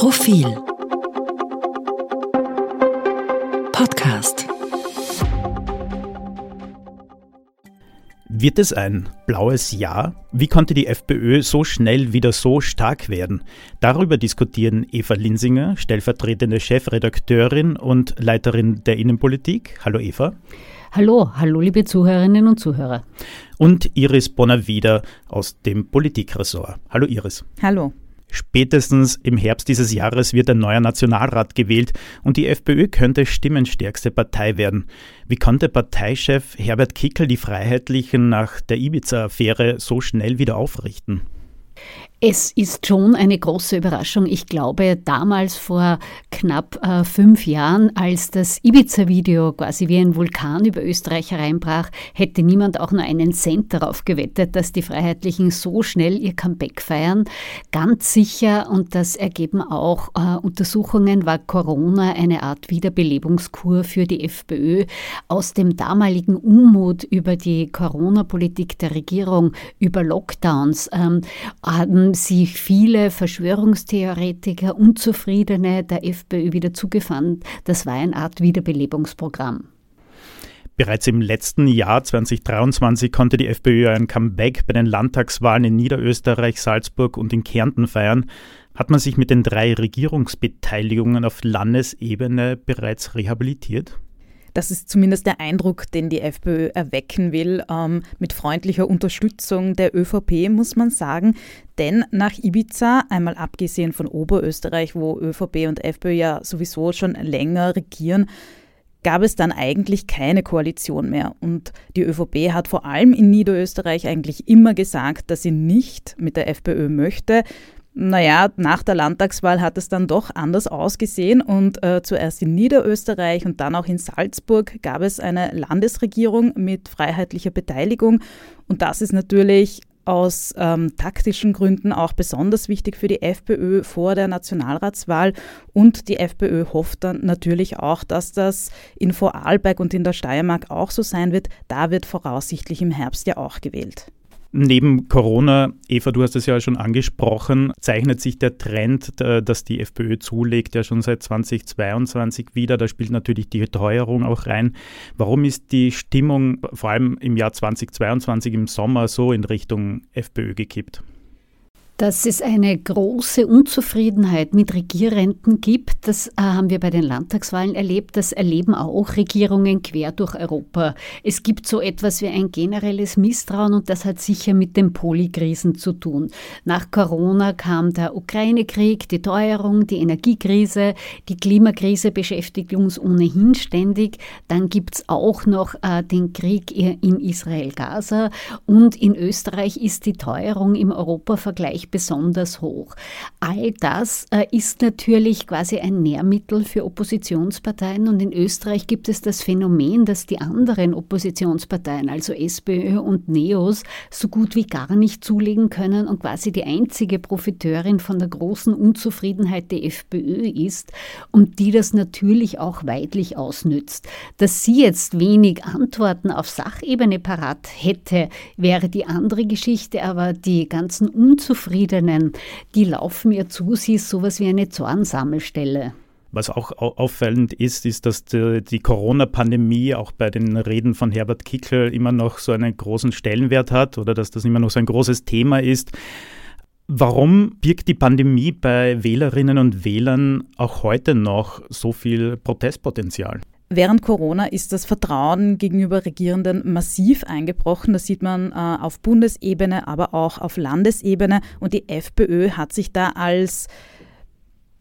Profil Podcast Wird es ein blaues Jahr? Wie konnte die FPÖ so schnell wieder so stark werden? Darüber diskutieren Eva Linsinger, stellvertretende Chefredakteurin und Leiterin der Innenpolitik. Hallo Eva. Hallo, hallo liebe Zuhörerinnen und Zuhörer. Und Iris Bonner-Wieder aus dem Politikressort. Hallo Iris. Hallo. Spätestens im Herbst dieses Jahres wird ein neuer Nationalrat gewählt und die FPÖ könnte stimmenstärkste Partei werden. Wie konnte Parteichef Herbert Kickel die Freiheitlichen nach der Ibiza-Affäre so schnell wieder aufrichten? Es ist schon eine große Überraschung. Ich glaube, damals vor knapp äh, fünf Jahren, als das Ibiza-Video quasi wie ein Vulkan über Österreich hereinbrach, hätte niemand auch nur einen Cent darauf gewettet, dass die Freiheitlichen so schnell ihr Comeback feiern. Ganz sicher, und das ergeben auch äh, Untersuchungen, war Corona eine Art Wiederbelebungskur für die FPÖ. Aus dem damaligen Unmut über die Corona-Politik der Regierung, über Lockdowns, ähm, sich viele Verschwörungstheoretiker, Unzufriedene der FPÖ wieder zugewandt. Das war eine Art Wiederbelebungsprogramm. Bereits im letzten Jahr 2023 konnte die FPÖ ein Comeback bei den Landtagswahlen in Niederösterreich, Salzburg und in Kärnten feiern. Hat man sich mit den drei Regierungsbeteiligungen auf Landesebene bereits rehabilitiert? Das ist zumindest der Eindruck, den die FPÖ erwecken will, ähm, mit freundlicher Unterstützung der ÖVP, muss man sagen. Denn nach Ibiza, einmal abgesehen von Oberösterreich, wo ÖVP und FPÖ ja sowieso schon länger regieren, gab es dann eigentlich keine Koalition mehr. Und die ÖVP hat vor allem in Niederösterreich eigentlich immer gesagt, dass sie nicht mit der FPÖ möchte. Naja, nach der Landtagswahl hat es dann doch anders ausgesehen und äh, zuerst in Niederösterreich und dann auch in Salzburg gab es eine Landesregierung mit freiheitlicher Beteiligung und das ist natürlich aus ähm, taktischen Gründen auch besonders wichtig für die FPÖ vor der Nationalratswahl. Und die FPÖ hofft dann natürlich auch, dass das in Vorarlberg und in der Steiermark auch so sein wird. Da wird voraussichtlich im Herbst ja auch gewählt. Neben Corona, Eva, du hast es ja schon angesprochen, zeichnet sich der Trend, dass die FPÖ zulegt, ja schon seit 2022 wieder. Da spielt natürlich die Teuerung auch rein. Warum ist die Stimmung vor allem im Jahr 2022 im Sommer so in Richtung FPÖ gekippt? Dass es eine große Unzufriedenheit mit Regierenden gibt, das äh, haben wir bei den Landtagswahlen erlebt. Das erleben auch Regierungen quer durch Europa. Es gibt so etwas wie ein generelles Misstrauen und das hat sicher mit den Polykrisen zu tun. Nach Corona kam der Ukraine-Krieg, die Teuerung, die Energiekrise, die Klimakrise beschäftigt uns ohnehin ständig. Dann gibt es auch noch äh, den Krieg in Israel-Gaza und in Österreich ist die Teuerung im Europavergleich besonders hoch. All das äh, ist natürlich quasi ein Nährmittel für Oppositionsparteien und in Österreich gibt es das Phänomen, dass die anderen Oppositionsparteien, also SPÖ und NEOS, so gut wie gar nicht zulegen können und quasi die einzige Profiteurin von der großen Unzufriedenheit der FPÖ ist und die das natürlich auch weidlich ausnützt. Dass sie jetzt wenig Antworten auf Sachebene parat hätte, wäre die andere Geschichte, aber die ganzen Unzufriedenheiten Unzufriedenen, die laufen ihr zu, sie ist sowas wie eine Zornsammelstelle. Was auch auffallend ist, ist, dass die, die Corona-Pandemie auch bei den Reden von Herbert Kickl immer noch so einen großen Stellenwert hat oder dass das immer noch so ein großes Thema ist. Warum birgt die Pandemie bei Wählerinnen und Wählern auch heute noch so viel Protestpotenzial? Während Corona ist das Vertrauen gegenüber Regierenden massiv eingebrochen. Das sieht man äh, auf Bundesebene, aber auch auf Landesebene. Und die FPÖ hat sich da als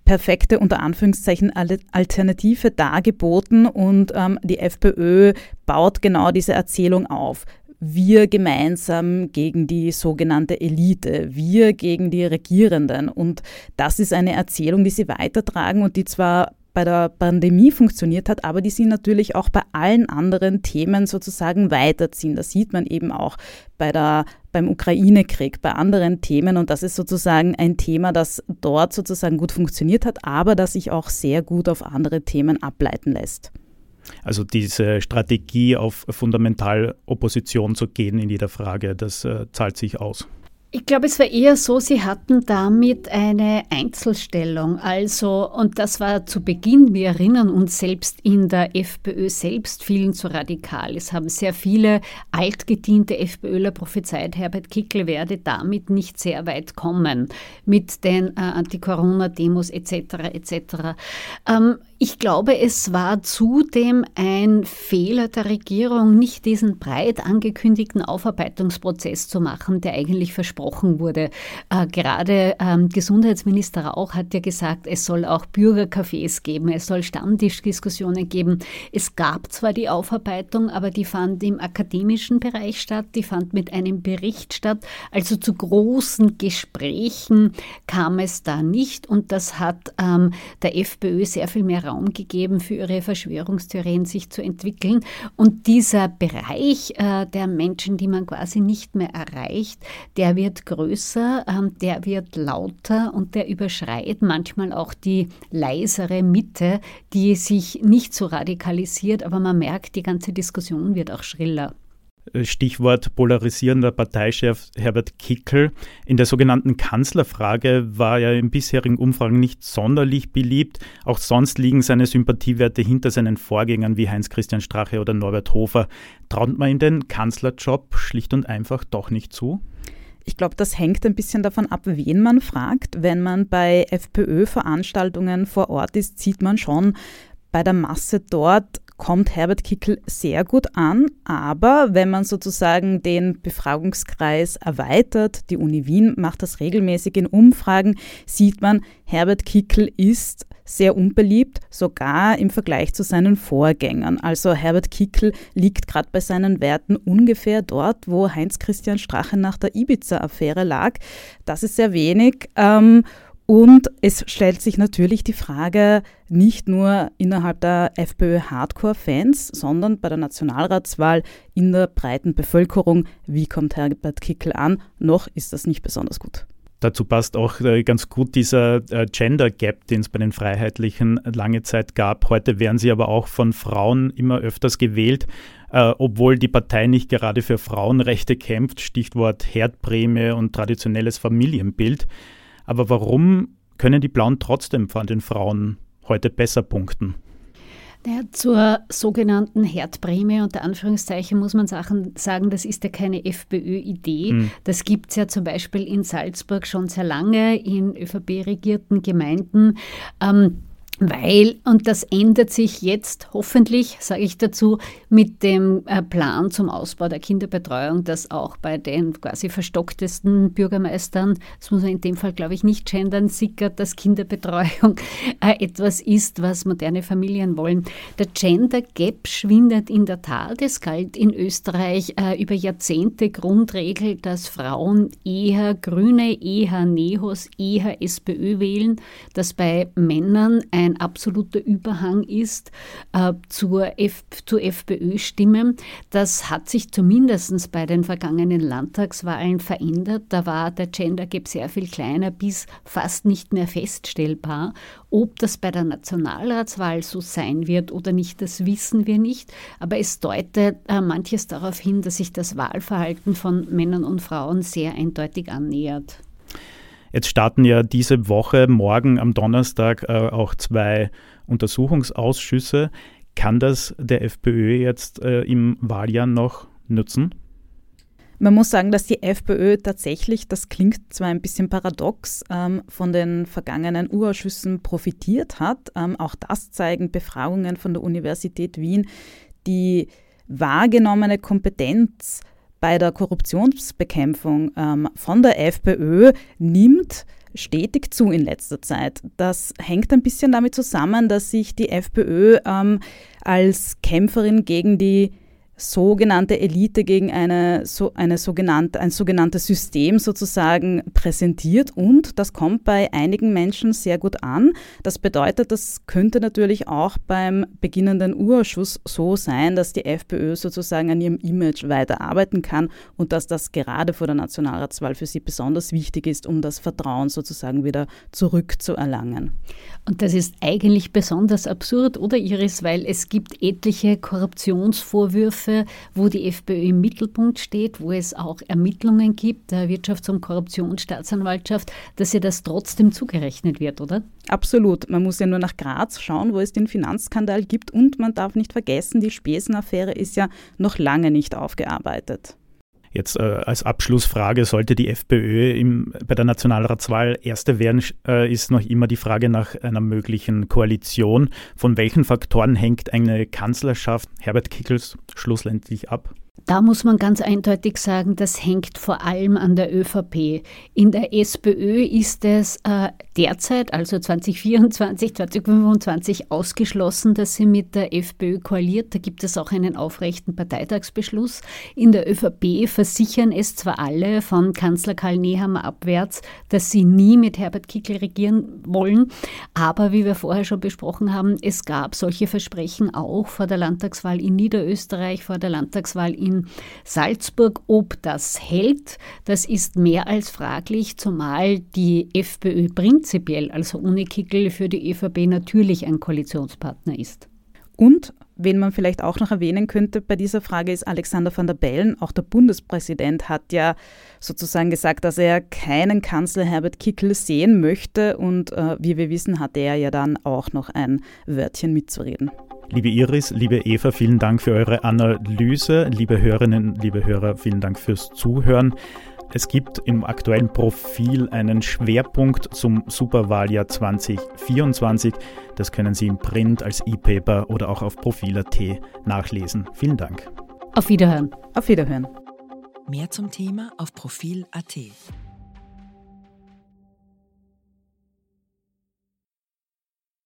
perfekte unter Anführungszeichen Alternative dargeboten und ähm, die FPÖ baut genau diese Erzählung auf. Wir gemeinsam gegen die sogenannte Elite, wir gegen die Regierenden. Und das ist eine Erzählung, die sie weitertragen und die zwar bei der Pandemie funktioniert hat, aber die sie natürlich auch bei allen anderen Themen sozusagen weiterziehen. Das sieht man eben auch bei der, beim Ukraine-Krieg, bei anderen Themen und das ist sozusagen ein Thema, das dort sozusagen gut funktioniert hat, aber das sich auch sehr gut auf andere Themen ableiten lässt. Also diese Strategie auf Fundamentalopposition zu gehen in jeder Frage, das äh, zahlt sich aus. Ich glaube, es war eher so, sie hatten damit eine Einzelstellung. Also, und das war zu Beginn, wir erinnern uns selbst in der FPÖ selbst vielen zu radikal. Es haben sehr viele altgediente FPÖler prophezeit, Herbert Kickel werde damit nicht sehr weit kommen mit den äh, Anti-Corona-Demos etc. etc. Ähm, ich glaube, es war zudem ein Fehler der Regierung, nicht diesen breit angekündigten Aufarbeitungsprozess zu machen, der eigentlich versprochen wurde. Äh, gerade ähm, Gesundheitsminister Rauch hat ja gesagt, es soll auch Bürgercafés geben, es soll Stammtischdiskussionen geben. Es gab zwar die Aufarbeitung, aber die fand im akademischen Bereich statt, die fand mit einem Bericht statt. Also zu großen Gesprächen kam es da nicht und das hat ähm, der FPÖ sehr viel mehr Raum gegeben, für ihre Verschwörungstheorien sich zu entwickeln. Und dieser Bereich äh, der Menschen, die man quasi nicht mehr erreicht, der wird größer, ähm, der wird lauter und der überschreit manchmal auch die leisere Mitte, die sich nicht so radikalisiert, aber man merkt, die ganze Diskussion wird auch schriller. Stichwort polarisierender Parteichef Herbert Kickel. In der sogenannten Kanzlerfrage war er in bisherigen Umfragen nicht sonderlich beliebt. Auch sonst liegen seine Sympathiewerte hinter seinen Vorgängern wie Heinz-Christian Strache oder Norbert Hofer. Traut man ihm den Kanzlerjob schlicht und einfach doch nicht zu? Ich glaube, das hängt ein bisschen davon ab, wen man fragt. Wenn man bei FPÖ-Veranstaltungen vor Ort ist, sieht man schon bei der Masse dort, kommt Herbert Kickel sehr gut an, aber wenn man sozusagen den Befragungskreis erweitert, die Uni Wien macht das regelmäßig in Umfragen, sieht man, Herbert Kickel ist sehr unbeliebt, sogar im Vergleich zu seinen Vorgängern. Also Herbert Kickel liegt gerade bei seinen Werten ungefähr dort, wo Heinz-Christian Strache nach der Ibiza-Affäre lag. Das ist sehr wenig. Ähm, und es stellt sich natürlich die Frage nicht nur innerhalb der FPÖ-Hardcore-Fans, sondern bei der Nationalratswahl in der breiten Bevölkerung, wie kommt Herbert Kickel an? Noch ist das nicht besonders gut. Dazu passt auch äh, ganz gut dieser äh, Gender Gap, den es bei den Freiheitlichen lange Zeit gab. Heute werden sie aber auch von Frauen immer öfters gewählt, äh, obwohl die Partei nicht gerade für Frauenrechte kämpft. Stichwort Herdprämie und traditionelles Familienbild. Aber warum können die Blauen trotzdem von den Frauen heute besser punkten? Naja, zur sogenannten Herdprämie unter Anführungszeichen muss man sagen, das ist ja keine FPÖ-Idee. Hm. Das gibt es ja zum Beispiel in Salzburg schon sehr lange in ÖVP-regierten Gemeinden. Ähm, weil, und das ändert sich jetzt hoffentlich, sage ich dazu, mit dem äh, Plan zum Ausbau der Kinderbetreuung, dass auch bei den quasi verstocktesten Bürgermeistern, das muss man in dem Fall, glaube ich, nicht gendern, sickert, dass Kinderbetreuung äh, etwas ist, was moderne Familien wollen. Der Gender Gap schwindet in der Tat. Es galt in Österreich äh, über Jahrzehnte Grundregel, dass Frauen eher Grüne, eher Nehos, eher SPÖ wählen, dass bei Männern ein ein absoluter Überhang ist äh, zur, F zur FPÖ-Stimme. Das hat sich zumindest bei den vergangenen Landtagswahlen verändert. Da war der Gender Gap sehr viel kleiner bis fast nicht mehr feststellbar. Ob das bei der Nationalratswahl so sein wird oder nicht, das wissen wir nicht. Aber es deutet äh, manches darauf hin, dass sich das Wahlverhalten von Männern und Frauen sehr eindeutig annähert. Jetzt starten ja diese Woche, morgen am Donnerstag, äh, auch zwei Untersuchungsausschüsse. Kann das der FPÖ jetzt äh, im Wahljahr noch nützen? Man muss sagen, dass die FPÖ tatsächlich, das klingt zwar ein bisschen paradox, ähm, von den vergangenen Urausschüssen profitiert hat. Ähm, auch das zeigen Befragungen von der Universität Wien. Die wahrgenommene Kompetenz bei der Korruptionsbekämpfung ähm, von der FPÖ nimmt stetig zu in letzter Zeit. Das hängt ein bisschen damit zusammen, dass sich die FPÖ ähm, als Kämpferin gegen die sogenannte Elite gegen eine, so, eine sogenannte, ein sogenanntes System sozusagen präsentiert und das kommt bei einigen Menschen sehr gut an. Das bedeutet, das könnte natürlich auch beim beginnenden Urausschuss so sein, dass die FPÖ sozusagen an ihrem Image weiterarbeiten kann und dass das gerade vor der Nationalratswahl für sie besonders wichtig ist, um das Vertrauen sozusagen wieder zurückzuerlangen. Und das ist eigentlich besonders absurd, oder Iris, weil es gibt etliche Korruptionsvorwürfe Bereiche, wo die FPÖ im Mittelpunkt steht, wo es auch Ermittlungen gibt, der Wirtschafts- und Korruptionsstaatsanwaltschaft, dass ihr das trotzdem zugerechnet wird, oder? Absolut. Man muss ja nur nach Graz schauen, wo es den Finanzskandal gibt und man darf nicht vergessen, die Spesenaffäre ist ja noch lange nicht aufgearbeitet. Jetzt äh, als Abschlussfrage, sollte die FPÖ im, bei der Nationalratswahl erste werden, äh, ist noch immer die Frage nach einer möglichen Koalition. Von welchen Faktoren hängt eine Kanzlerschaft Herbert Kickels schlussendlich ab? Da muss man ganz eindeutig sagen, das hängt vor allem an der ÖVP. In der SPÖ ist es äh, derzeit, also 2024, 2025, ausgeschlossen, dass sie mit der FPÖ koaliert. Da gibt es auch einen aufrechten Parteitagsbeschluss. In der ÖVP versichern es zwar alle, von Kanzler Karl Nehammer abwärts, dass sie nie mit Herbert Kickl regieren wollen, aber wie wir vorher schon besprochen haben, es gab solche Versprechen auch vor der Landtagswahl in Niederösterreich, vor der Landtagswahl in in Salzburg. Ob das hält, das ist mehr als fraglich, zumal die FPÖ prinzipiell, also ohne Kickel, für die ÖVP natürlich ein Koalitionspartner ist. Und Wen man vielleicht auch noch erwähnen könnte bei dieser Frage ist Alexander van der Bellen. Auch der Bundespräsident hat ja sozusagen gesagt, dass er keinen Kanzler Herbert Kickl sehen möchte. Und äh, wie wir wissen, hat er ja dann auch noch ein Wörtchen mitzureden. Liebe Iris, liebe Eva, vielen Dank für eure Analyse. Liebe Hörerinnen, liebe Hörer, vielen Dank fürs Zuhören. Es gibt im aktuellen Profil einen Schwerpunkt zum Superwahljahr 2024. Das können Sie im Print als E-Paper oder auch auf Profil.at nachlesen. Vielen Dank. Auf Wiederhören. Auf Wiederhören. Mehr zum Thema auf Profil.at.